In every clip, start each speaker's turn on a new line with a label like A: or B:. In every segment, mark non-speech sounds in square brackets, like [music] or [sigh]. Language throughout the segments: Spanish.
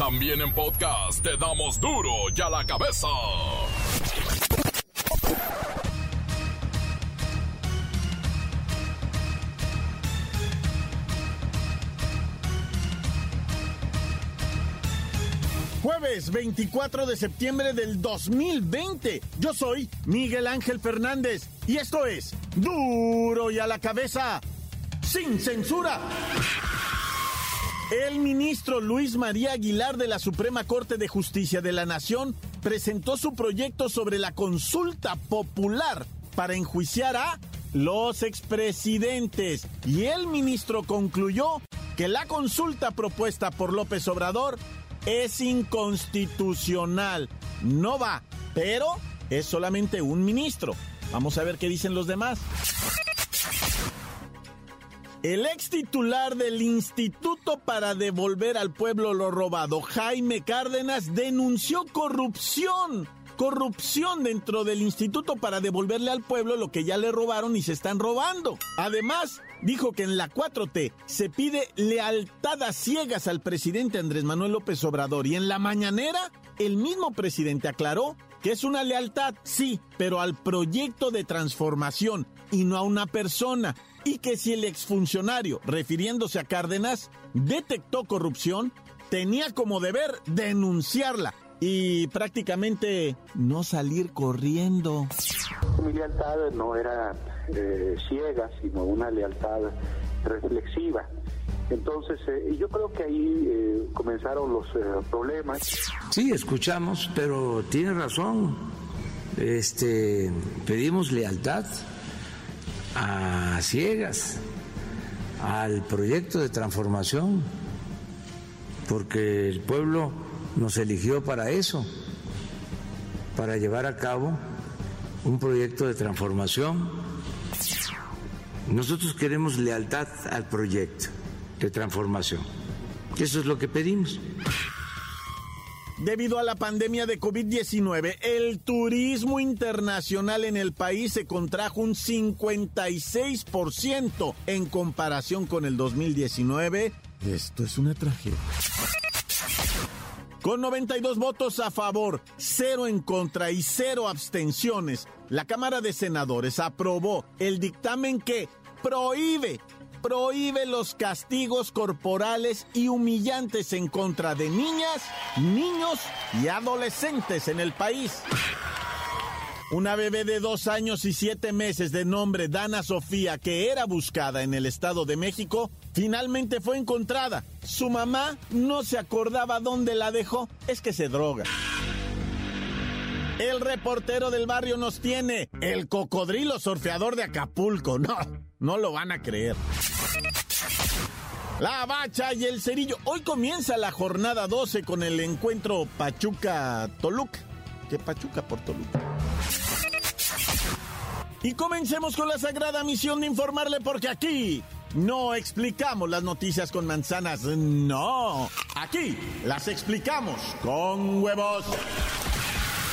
A: También en podcast te damos duro y a la cabeza.
B: Jueves 24 de septiembre del 2020. Yo soy Miguel Ángel Fernández y esto es Duro y a la cabeza, sin censura. El ministro Luis María Aguilar de la Suprema Corte de Justicia de la Nación presentó su proyecto sobre la consulta popular para enjuiciar a los expresidentes y el ministro concluyó que la consulta propuesta por López Obrador es inconstitucional. No va, pero es solamente un ministro. Vamos a ver qué dicen los demás. El ex titular del Instituto para devolver al pueblo lo robado, Jaime Cárdenas, denunció corrupción. Corrupción dentro del instituto para devolverle al pueblo lo que ya le robaron y se están robando. Además, dijo que en la 4T se pide lealtad a ciegas al presidente Andrés Manuel López Obrador y en la mañanera el mismo presidente aclaró que es una lealtad, sí, pero al proyecto de transformación y no a una persona y que si el exfuncionario, refiriéndose a Cárdenas, detectó corrupción, tenía como deber denunciarla y prácticamente no salir corriendo.
C: Mi lealtad no era eh, ciega, sino una lealtad reflexiva. Entonces, eh, yo creo que ahí eh, comenzaron los problemas.
D: Sí, escuchamos, pero tiene razón. Este, pedimos lealtad a ciegas al proyecto de transformación, porque el pueblo nos eligió para eso, para llevar a cabo un proyecto de transformación. Nosotros queremos lealtad al proyecto de transformación. Eso es lo que pedimos.
B: Debido a la pandemia de COVID-19, el turismo internacional en el país se contrajo un 56% en comparación con el 2019. Esto es una tragedia. Con 92 votos a favor, cero en contra y cero abstenciones, la Cámara de Senadores aprobó el dictamen que prohíbe prohíbe los castigos corporales y humillantes en contra de niñas, niños y adolescentes en el país. Una bebé de dos años y siete meses de nombre Dana Sofía, que era buscada en el Estado de México, finalmente fue encontrada. Su mamá no se acordaba dónde la dejó, es que se droga. El reportero del barrio nos tiene el cocodrilo surfeador de Acapulco. No, no lo van a creer. La Bacha y el Cerillo. Hoy comienza la jornada 12 con el encuentro Pachuca-Toluca. ¿Qué Pachuca por Toluca? Y comencemos con la sagrada misión de informarle porque aquí no explicamos las noticias con manzanas, no. Aquí las explicamos con huevos.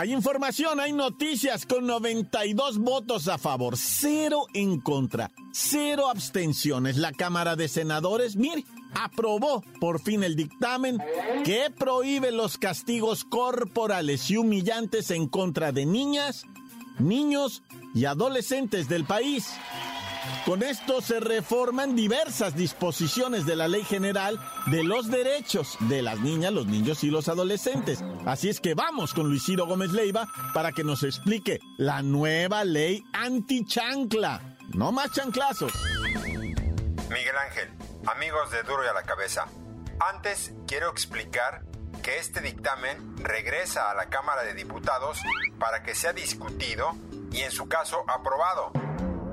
B: Hay información, hay noticias con 92 votos a favor, cero en contra, cero abstenciones. La Cámara de Senadores, mire, aprobó por fin el dictamen que prohíbe los castigos corporales y humillantes en contra de niñas, niños y adolescentes del país. Con esto se reforman diversas disposiciones de la Ley General de los Derechos de las Niñas, los Niños y los Adolescentes. Así es que vamos con Luis Ciro Gómez Leiva para que nos explique la nueva ley anti-chancla. No más chanclazos.
E: Miguel Ángel, amigos de Duro y a la Cabeza. Antes quiero explicar que este dictamen regresa a la Cámara de Diputados para que sea discutido y en su caso aprobado.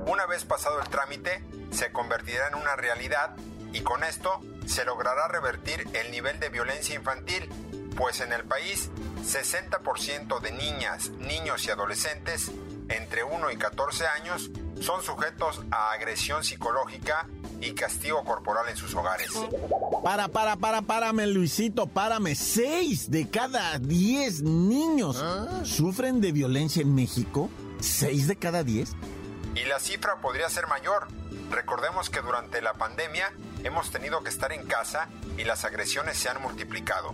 E: Una vez pasado el trámite, se convertirá en una realidad y con esto se logrará revertir el nivel de violencia infantil, pues en el país 60% de niñas, niños y adolescentes entre 1 y 14 años son sujetos a agresión psicológica y castigo corporal en sus hogares.
B: Para, para, para, párame, Luisito, párame. Seis de cada diez niños sufren de violencia en México. ¿Seis de cada diez?
E: Y la cifra podría ser mayor. Recordemos que durante la pandemia hemos tenido que estar en casa y las agresiones se han multiplicado.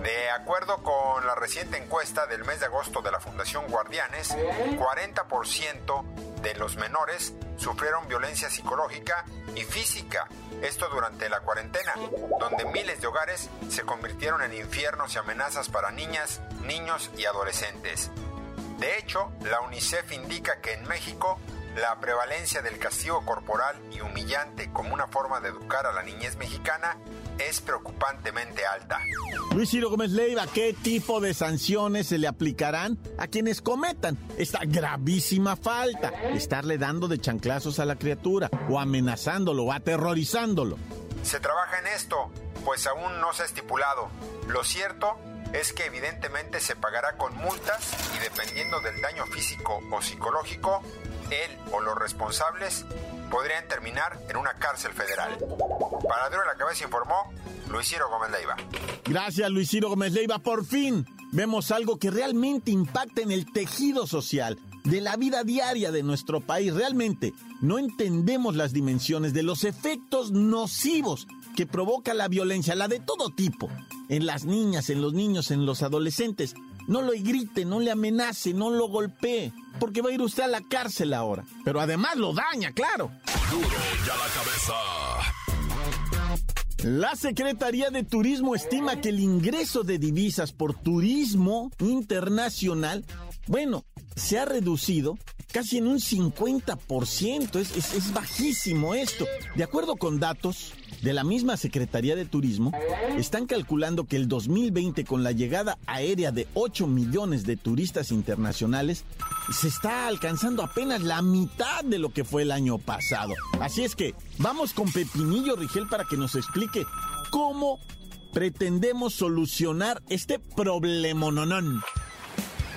E: De acuerdo con la reciente encuesta del mes de agosto de la Fundación Guardianes, 40% de los menores sufrieron violencia psicológica y física, esto durante la cuarentena, donde miles de hogares se convirtieron en infiernos y amenazas para niñas, niños y adolescentes. De hecho, la UNICEF indica que en México la prevalencia del castigo corporal y humillante como una forma de educar a la niñez mexicana es preocupantemente alta.
B: Luis Ciro Gómez Leiva, ¿qué tipo de sanciones se le aplicarán a quienes cometan esta gravísima falta? Estarle dando de chanclazos a la criatura, o amenazándolo, o aterrorizándolo.
E: Se trabaja en esto, pues aún no se ha estipulado. Lo cierto es que evidentemente se pagará con multas y dependiendo del daño físico o psicológico, él o los responsables podrían terminar en una cárcel federal. Para Duro la Cabeza informó Luis Ciro Gómez Leiva.
B: Gracias, Luis Ciro Gómez Leiva. Por fin vemos algo que realmente impacta en el tejido social de la vida diaria de nuestro país. Realmente no entendemos las dimensiones de los efectos nocivos que provoca la violencia, la de todo tipo, en las niñas, en los niños, en los adolescentes. No lo grite, no le amenace, no lo golpee, porque va a ir usted a la cárcel ahora. Pero además lo daña, claro.
A: Ya la cabeza.
B: La Secretaría de Turismo estima que el ingreso de divisas por turismo internacional, bueno, se ha reducido casi en un 50%. Es, bajísimo esto. De acuerdo con datos de la misma Secretaría de Turismo, están calculando que el 2020 con la llegada aérea de 8 millones de turistas internacionales, se está alcanzando apenas la mitad de lo que fue el año pasado. Así es que vamos con Pepinillo Rigel para que nos explique cómo pretendemos solucionar este problemononón.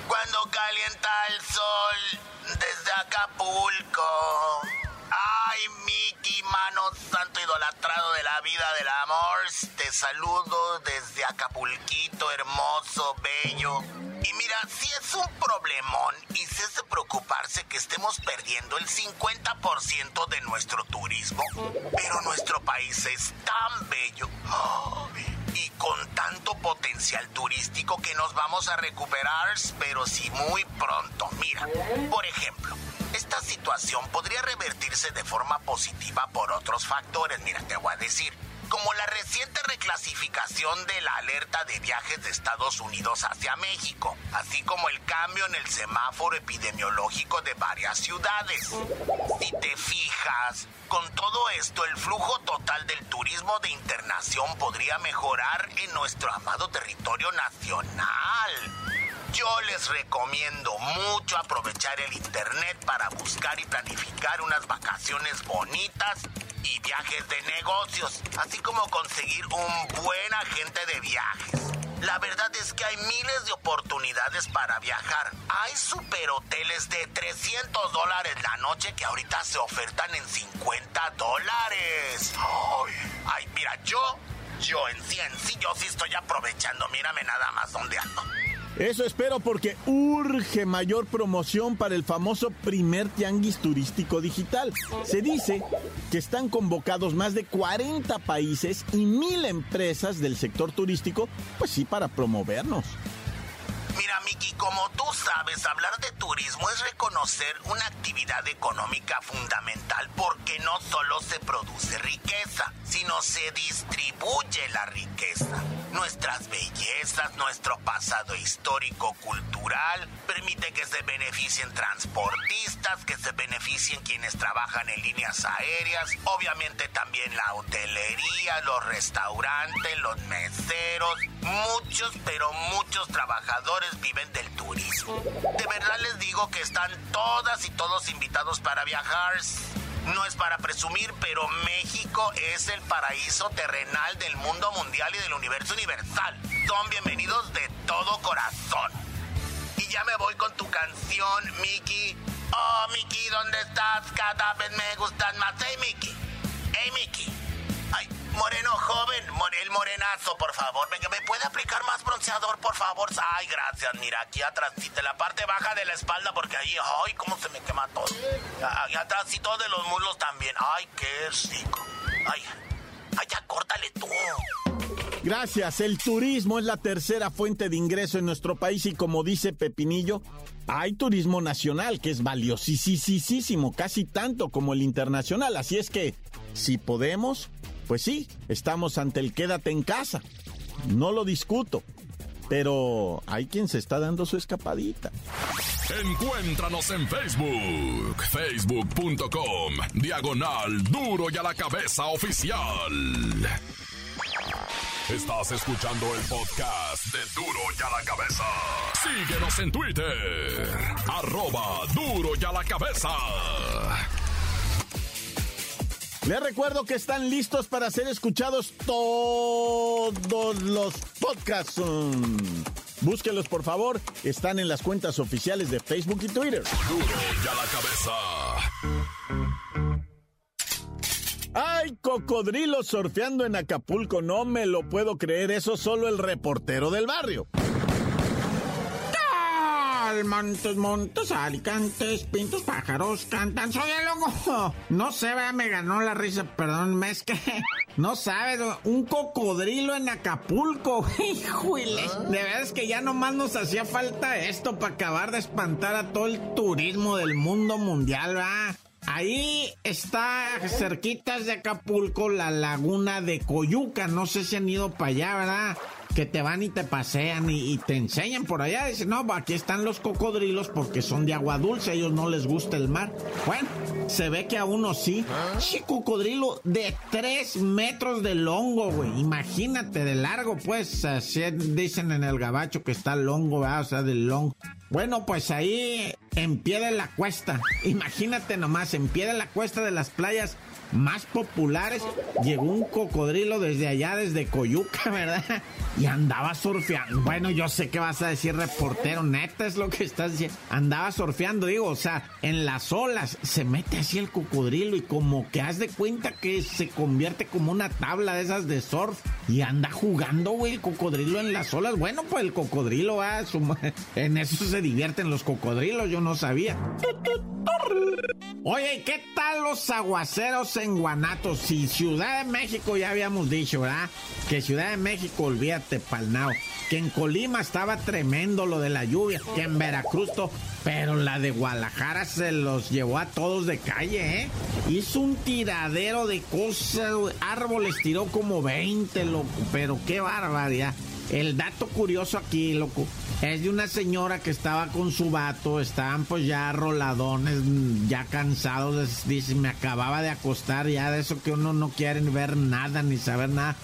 F: Cuando calienta el sol Acapulco. Ay, Mickey, mano santo idolatrado de la vida del amor. Te saludo desde Acapulquito, hermoso, bello. Y mira, si es un problemón y si es de preocuparse que estemos perdiendo el 50% de nuestro turismo, pero nuestro país es tan bello. Y con tanto potencial turístico que nos vamos a recuperar, pero sí muy pronto. Mira, por ejemplo, esta situación podría revertirse de forma positiva por otros factores. Mira, te voy a decir, como la reciente reclasificación de la alerta de viajes de Estados Unidos hacia México, así como el cambio en el semáforo epidemiológico de varias ciudades. Si te fijas, con todo esto el flujo total del turismo de internación podría mejorar en nuestro amado territorio nacional. Yo les recomiendo mucho aprovechar el internet para buscar y planificar unas vacaciones bonitas y viajes de negocios, así como conseguir un buen agente de viajes. La verdad es que hay miles de oportunidades para viajar. Hay superhoteles de 300 dólares la noche que ahorita se ofertan en 50 dólares. Ay, mira, yo, yo en sí, en sí, yo sí estoy aprovechando. Mírame nada más dónde ando.
B: Eso espero porque urge mayor promoción para el famoso primer tianguis turístico digital. Se dice que están convocados más de 40 países y mil empresas del sector turístico, pues sí, para promovernos.
F: Mira, Miki, como tú sabes, hablar de turismo es reconocer una actividad económica fundamental porque no solo se produce riqueza, sino se distribuye la riqueza. Nuestras bellezas, nuestro pasado histórico, cultural, permite que se beneficien transportistas, que se beneficien quienes trabajan en líneas aéreas, obviamente también la hotelería, los restaurantes, los meseros, muchos, pero muchos trabajadores viven del turismo. De verdad les digo que están todas y todos invitados para viajar. No es para presumir, pero México es el paraíso terrenal del mundo mundial y del universo universal. Son bienvenidos de todo corazón. Y ya me voy con tu canción, Mickey. Oh, Mickey, ¿dónde estás? Cada vez me gustan más. Hey, Mickey. Hey, Mickey. Moreno joven, el morenazo, por favor. Venga, ¿me puede aplicar más bronceador, por favor? Ay, gracias. Mira, aquí atrás, de la parte baja de la espalda, porque ahí, ay, cómo se me quema todo. Y atrás y todo de los muslos también. Ay, qué rico. Ay, ay, ya córtale tú.
G: Gracias. El turismo es la tercera fuente de ingreso en nuestro país y como dice Pepinillo, hay turismo nacional que es valiosísimo, casi tanto como el internacional. Así es que, si podemos, pues sí, estamos ante el quédate en casa. No lo discuto. Pero hay quien se está dando su escapadita.
A: Encuéntranos en Facebook, facebook.com, diagonal duro y a la cabeza oficial. Estás escuchando el podcast de Duro y a la cabeza. Síguenos en Twitter, arroba duro y a la cabeza.
G: Les recuerdo que están listos para ser escuchados todos los podcasts. Búsquenlos por favor, están en las cuentas oficiales de Facebook y Twitter.
A: Duro y a la
G: cabeza. ¡Ay, cocodrilo surfeando en Acapulco! No me lo puedo creer, eso solo el reportero del barrio.
B: Montes, montes, alicantes, pintos, pájaros, cantan. Soy el loco. [laughs] No sé, me ganó la risa, perdón, es que [laughs] no sabes, un cocodrilo en Acapulco. [laughs] Híjole, de verdad es que ya nomás nos hacía falta esto para acabar de espantar a todo el turismo del mundo mundial, ¿verdad? Ahí está cerquitas de Acapulco la laguna de Coyuca. No sé si han ido para allá, ¿verdad? Que te van y te pasean y, te enseñan por allá. Dicen, no, aquí están los cocodrilos porque son de agua dulce, a ellos no les gusta el mar. Bueno, se ve que a uno sí. Sí, cocodrilo de tres metros de longo, güey. Imagínate, de largo, pues. Así dicen en el gabacho que está longo, ¿verdad? o sea, del longo. Bueno, pues ahí en pie de la cuesta. Imagínate nomás, en pie de la cuesta de las playas más populares, llegó un cocodrilo desde allá, desde Coyuca, [laughs] ¿verdad? Y andaba surfeando. Bueno, yo sé que vas a decir reportero, neta es lo que estás diciendo. Andaba surfeando, digo, o sea, en las olas se mete así el cocodrilo y como que haz de cuenta que se convierte como una tabla de esas de surf y anda jugando, güey, el cocodrilo en las olas. Bueno, pues el cocodrilo, va, [laughs] en eso se divierten los cocodrilos, yo no sabía. Oye, ¿qué tal los aguaceros en Guanatos? Si Ciudad de México ya habíamos dicho, ¿verdad? Que Ciudad de México, olvídate, palnao. Que en Colima estaba tremendo lo de la lluvia. Que en Veracruz, pero la de Guadalajara se los llevó a todos de calle, ¿eh? Hizo un tiradero de cosas, árboles tiró como 20, loco. Pero qué barbaridad. El dato curioso aquí, loco, es de una señora que estaba con su vato, estaban pues ya roladones, ya cansados, dice, me acababa de acostar, ya de eso que uno no quiere ver nada ni saber nada.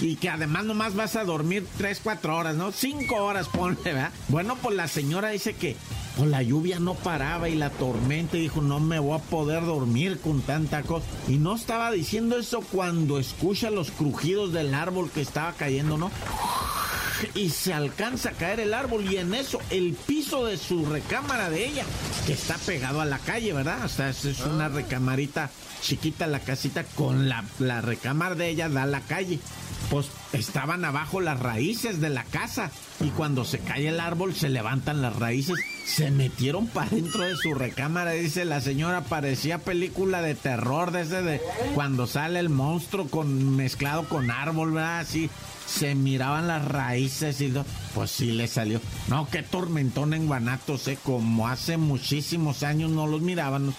B: Y que además nomás vas a dormir 3, 4 horas, ¿no? 5 horas, [laughs] ponle, ¿verdad? Bueno, pues la señora dice que pues la lluvia no paraba y la tormenta y dijo, no me voy a poder dormir con tanta cosa. Y no estaba diciendo eso cuando escucha los crujidos del árbol que estaba cayendo, ¿no? Y se alcanza a caer el árbol y en eso el piso de su recámara de ella, que está pegado a la calle, ¿verdad? O sea, es, una recamarita chiquita la casita con la, la recámara de ella da a la calle. Pues estaban abajo las raíces de la casa y cuando se cae el árbol se levantan las raíces. Se metieron para dentro de su recámara, dice la señora, parecía película de terror desde de cuando sale el monstruo con mezclado con árbol, ¿verdad? Así se miraban las raíces y pues sí le salió. No, qué tormentón en Guanatos, ¿eh? Como hace muchísimos años no los miraban.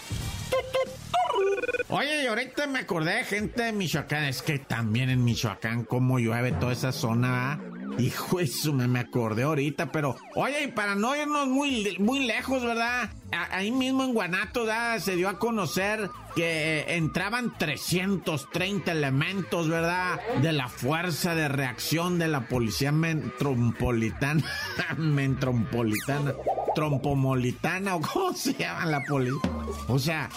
B: Oye, y ahorita me acordé de gente de Michoacán. Es que también en Michoacán, como llueve toda esa zona, Hijo, eso me, me acordé ahorita, pero oye, y para no irnos muy, muy lejos, ¿verdad? ahí mismo en Guanato se dio a conocer que eh, entraban 330 elementos, ¿verdad? De la fuerza de reacción de la policía metropolitana. [laughs] metropolitana. Trompomolitana o cómo se llama la policía. O sea,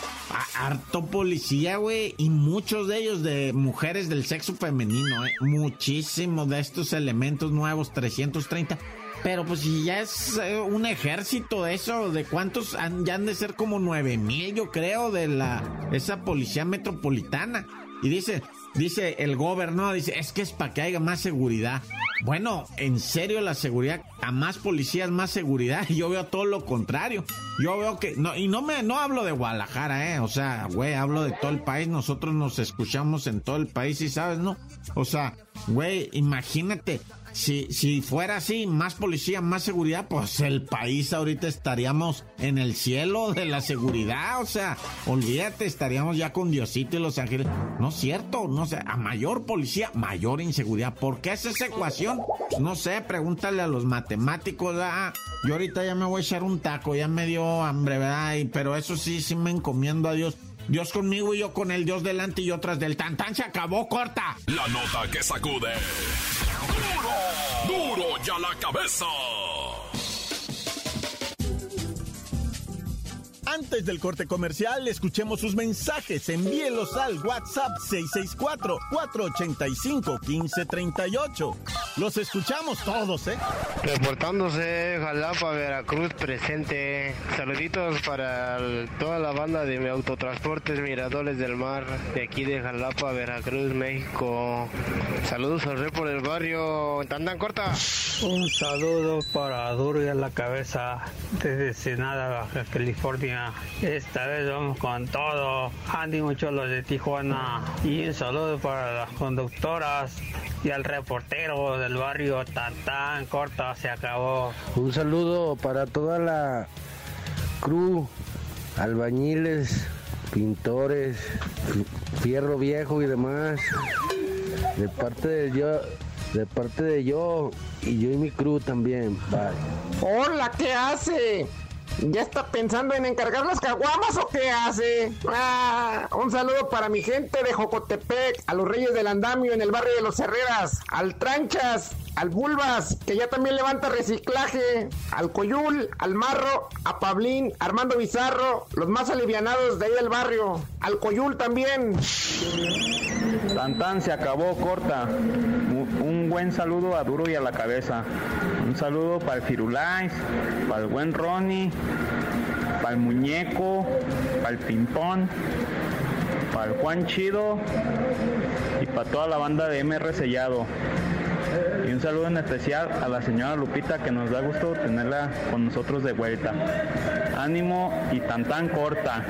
B: harto policía, güey, y muchos de ellos de mujeres del sexo femenino, ¿eh? Muchísimos de estos elementos nuevos, 330. Pero pues si ya es eh, un ejército de eso, ¿de cuántos han, ya han de ser como nueve mil, yo creo, de la esa policía metropolitana? Y dice, dice el gobernador, dice, es que es para que haya más seguridad. Bueno, en serio la seguridad, a más policías, más seguridad. [laughs] Yo veo todo lo contrario. Yo veo que, no, y no me, no hablo de Guadalajara, eh. O sea, güey, hablo de todo el país. Nosotros nos escuchamos en todo el país y sabes, ¿no? O sea, güey, imagínate, si, si fuera así, más policía, más seguridad, pues el país ahorita estaríamos en el cielo de la seguridad. O sea, olvídate, estaríamos ya con Diosito y los ángeles. No es cierto, no sé, a mayor policía, mayor inseguridad. ¿Por qué es esa ecuación? No sé, pregúntale a los matemáticos. Ah, yo ahorita ya me voy a echar un taco, ya me dio hambre, ¿verdad? pero eso sí, sí me encomiendo a Dios. Dios conmigo y yo con el Dios delante y otras del tan tan se acabó corta.
A: La nota que sacude. Duro, duro ya la cabeza.
H: Antes del corte comercial, escuchemos sus mensajes. Envíelos al WhatsApp 664-485-1538. Los escuchamos todos, ¿eh?
I: Reportándose Jalapa, Veracruz presente. Saluditos para toda la banda de autotransportes Miradores del Mar de aquí de Jalapa, Veracruz, México. Saludos al rey por el barrio. ¿Tandan corta?
J: Un saludo para Duro y a la cabeza desde Senada, Baja California. Esta vez vamos con todo. Ánimo los de Tijuana. Y un saludo para las conductoras y al reportero del barrio tan tan corta se acabó.
I: Un saludo para toda la crew, albañiles, pintores, fierro viejo y demás. De parte de yo, de parte de yo y yo y mi crew también. Bye.
K: Hola, ¿qué hace? ¿Ya está pensando en encargar las caguamas o qué hace? Ah, un saludo para mi gente de Jocotepec, a los Reyes del Andamio en el barrio de los Herreras, al Tranchas, al Bulbas, que ya también levanta reciclaje, al Coyul, al Marro, a Pablín, Armando Bizarro, los más alivianados de ahí del barrio, al Coyul también.
L: Tantan se acabó corta. Un buen saludo a Duro y a la cabeza. Un saludo para el Firulais, para el buen Ronnie, para el muñeco, para el Pimpón, para el Juan Chido y para toda la banda de MR Sellado. Y un saludo en especial a la señora Lupita que nos da gusto tenerla con nosotros de vuelta. Ánimo y tan tan corta.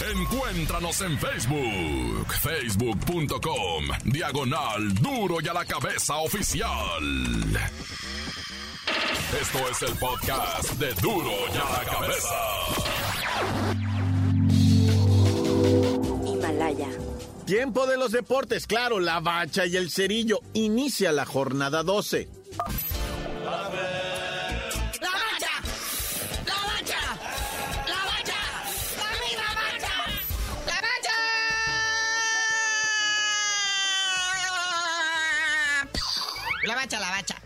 A: Encuéntranos en Facebook, facebook.com, diagonal duro y a la cabeza oficial. Esto es el podcast de duro y a la cabeza.
H: Himalaya. Tiempo de los deportes, claro, la bacha y el cerillo. Inicia la jornada 12.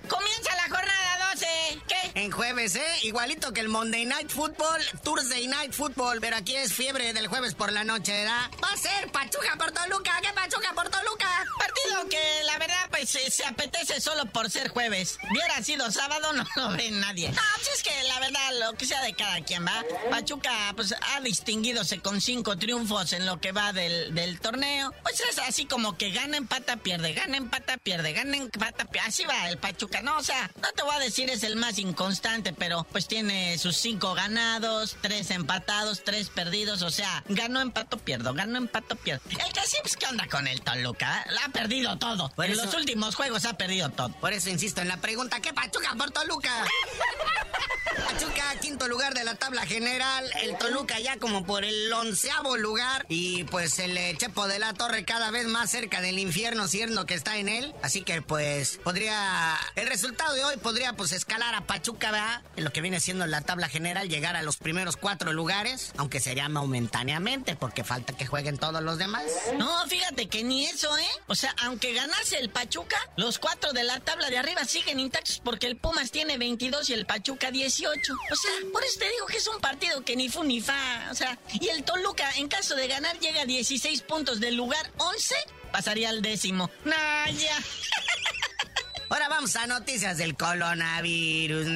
M: Comienza la jornada 12. ¿Qué?
N: En jueves, ¿eh? Igualito que el Monday Night Football, Thursday Night Football, pero aquí es fiebre del jueves por la noche, ¿verdad? Va a ser Pachuca por Toluca, ¿qué Pachuca por Toluca?
M: Partido que la verdad pues se, apetece solo por ser jueves. Hubiera sido sábado, [laughs] no lo ve nadie. No, pues es que la verdad, lo que sea de cada quien, ¿va? Pachuca pues ha distinguidose con cinco triunfos en lo que va del, del torneo. Pues es así como que gana, empata, pierde, gana, empata, pierde, gana, empata, pierde. Así va el Pachuca, ¿no? O sea, no te voy a decir es el más inconstante, pero pues tiene sus cinco ganados, tres empatados, tres perdidos. O sea, ganó, empato, pierdo, ganó, empato, pierdo. El que sí, pues, ¿qué onda con el Toluca? La ha perdido todo. en los últimos juegos ha perdido todo.
N: Por eso insisto en la pregunta, ¿qué Pachuca por Toluca? [laughs] Pachuca, quinto lugar de la tabla general. El Toluca ya como por el onceavo lugar. Y pues el eh, Chepo de la Torre cada vez más cerca del infierno, siendo que está en él. Así que pues podría. El resultado de hoy podría pues escalar a Pachuca Pachuca, ¿verdad? En lo que viene siendo la tabla general, llegar a los primeros cuatro lugares, aunque sería momentáneamente, porque falta que jueguen todos los demás.
M: No, fíjate que ni eso, ¿eh? O sea, aunque ganase el Pachuca, los cuatro de la tabla de arriba siguen intactos porque el Pumas tiene 22 y el Pachuca 18. O sea, por eso te digo que es un partido que ni fu ni fa. O sea, y el Toluca, en caso de ganar, llega a 16 puntos del lugar 11, pasaría al décimo. Nah, ya. [laughs]
N: Ahora vamos a noticias del coronavirus.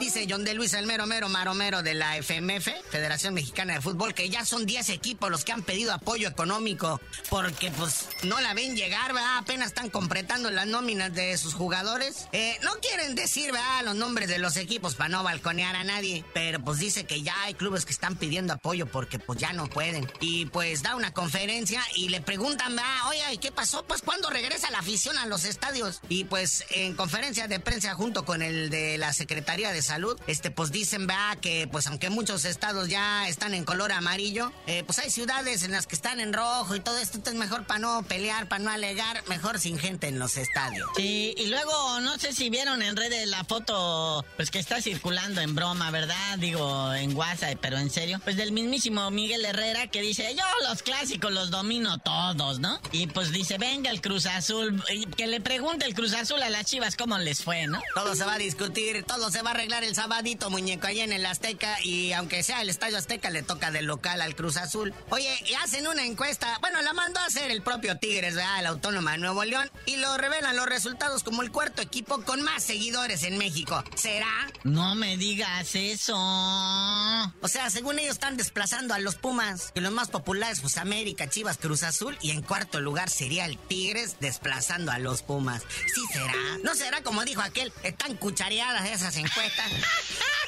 N: Dice John de Luis el mero mero maromero de la FMF, Federación Mexicana de Fútbol, que ya son 10 equipos los que han pedido apoyo económico porque pues no la ven llegar, ¿verdad? Apenas están completando las nóminas de sus jugadores. Eh, no quieren decir, ¿verdad? Los nombres de los equipos para no balconear a nadie, pero pues dice que ya hay clubes que están pidiendo apoyo porque pues ya no pueden. Y pues da una conferencia y le preguntan, ¿verdad? Oye, ¿qué pasó? Pues ¿cuándo regresa la afición a los estadios? Y pues en conferencia de prensa junto con el de la Secretaría de Salud, este, pues dicen, va, que pues aunque muchos estados ya están en color amarillo, eh, pues hay ciudades en las que están en rojo y todo esto, entonces mejor para no pelear, para no alegar, mejor sin gente en los estadios.
M: Sí, y luego no sé si vieron en redes la foto, pues que está circulando en broma, ¿verdad? Digo, en WhatsApp, pero en serio, pues del mismísimo Miguel Herrera que dice, yo los clásicos los domino todos, ¿no? Y pues dice, venga el Cruz Azul, que le pregunte el Cruz Azul a las Chivas cómo les fue, ¿no?
N: Todo se va a discutir, todo se va a arreglar el sabadito, muñeco, ahí en el Azteca. Y aunque sea el Estadio Azteca, le toca de local al Cruz Azul. Oye, y hacen una encuesta. Bueno, la mandó a hacer el propio Tigres, ¿verdad? El Autónoma de Nuevo León. Y lo revelan los resultados como el cuarto equipo con más seguidores en México. ¿Será?
M: No me digas eso.
N: O sea, según ellos están desplazando a los Pumas. Y los más populares, pues América, Chivas, Cruz Azul. Y en cuarto lugar sería el Tigres desplazando a los Pumas. ¿Sí será? ¿No será como dijo aquel? Están cuchareadas esas encuestas. [laughs]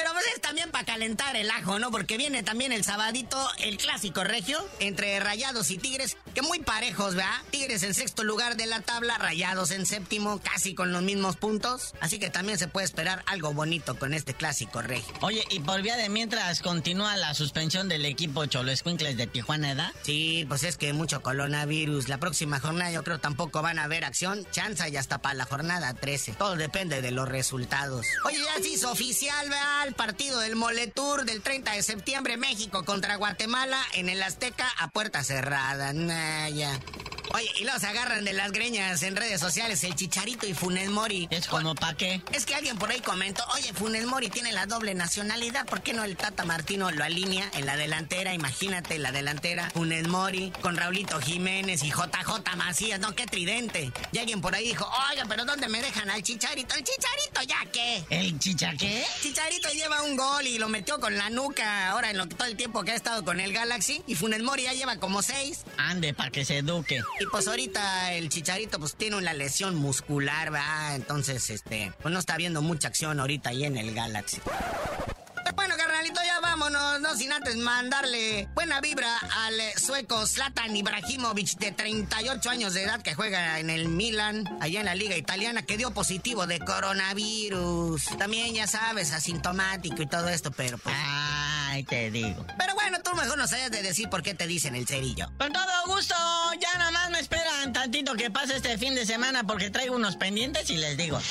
N: Pero pues es también para calentar el ajo, ¿no? Porque viene también el sabadito, el clásico regio, entre Rayados y Tigres, que muy parejos, ¿verdad? Tigres en sexto lugar de la tabla, Rayados en séptimo, casi con los mismos puntos. Así que también se puede esperar algo bonito con este clásico regio.
M: Oye, y por vía de mientras continúa la suspensión del equipo Cholo Escuincles de Tijuana, ¿edad?
N: Sí, pues es que mucho coronavirus. La próxima jornada yo creo tampoco van a haber acción, chanza y hasta para la jornada 13. Todo depende de los resultados. Oye, ya se hizo oficial, ¿verdad? El partido del Moletour del 30 de septiembre, México contra Guatemala en el Azteca a puerta cerrada. Naya. Oye, y los agarran de las greñas en redes sociales el Chicharito y Funes Mori.
M: ¿Es como pa' qué?
N: Es que alguien por ahí comentó, oye, Funes Mori tiene la doble nacionalidad, ¿por qué no el Tata Martino lo alinea en la delantera? Imagínate, la delantera, Funes Mori, con Raulito Jiménez y JJ Macías, no, qué tridente. Y alguien por ahí dijo, oiga, pero ¿dónde me dejan al Chicharito? ¿El Chicharito ya qué?
M: ¿El Chicha qué?
N: Chicharito lleva un gol y lo metió con la nuca ahora en lo, todo el tiempo que ha estado con el Galaxy. Y Funes Mori ya lleva como seis.
M: Ande, para que se eduque.
N: Y pues ahorita el Chicharito pues tiene una lesión muscular, ¿verdad? Entonces, este, pues no está viendo mucha acción ahorita ahí en el Galaxy. Bueno, carnalito, ya vámonos, no sin antes mandarle buena vibra al sueco Zlatan Ibrahimovic de 38 años de edad que juega en el Milan, allá en la liga italiana, que dio positivo de coronavirus. También, ya sabes, asintomático y todo esto, pero pues...
M: Ay, te digo.
N: Pero bueno, tú mejor no sabes de decir por qué te dicen el cerillo.
M: Con todo gusto, ya nada más me esperan tantito que pase este fin de semana porque traigo unos pendientes y les digo. [laughs]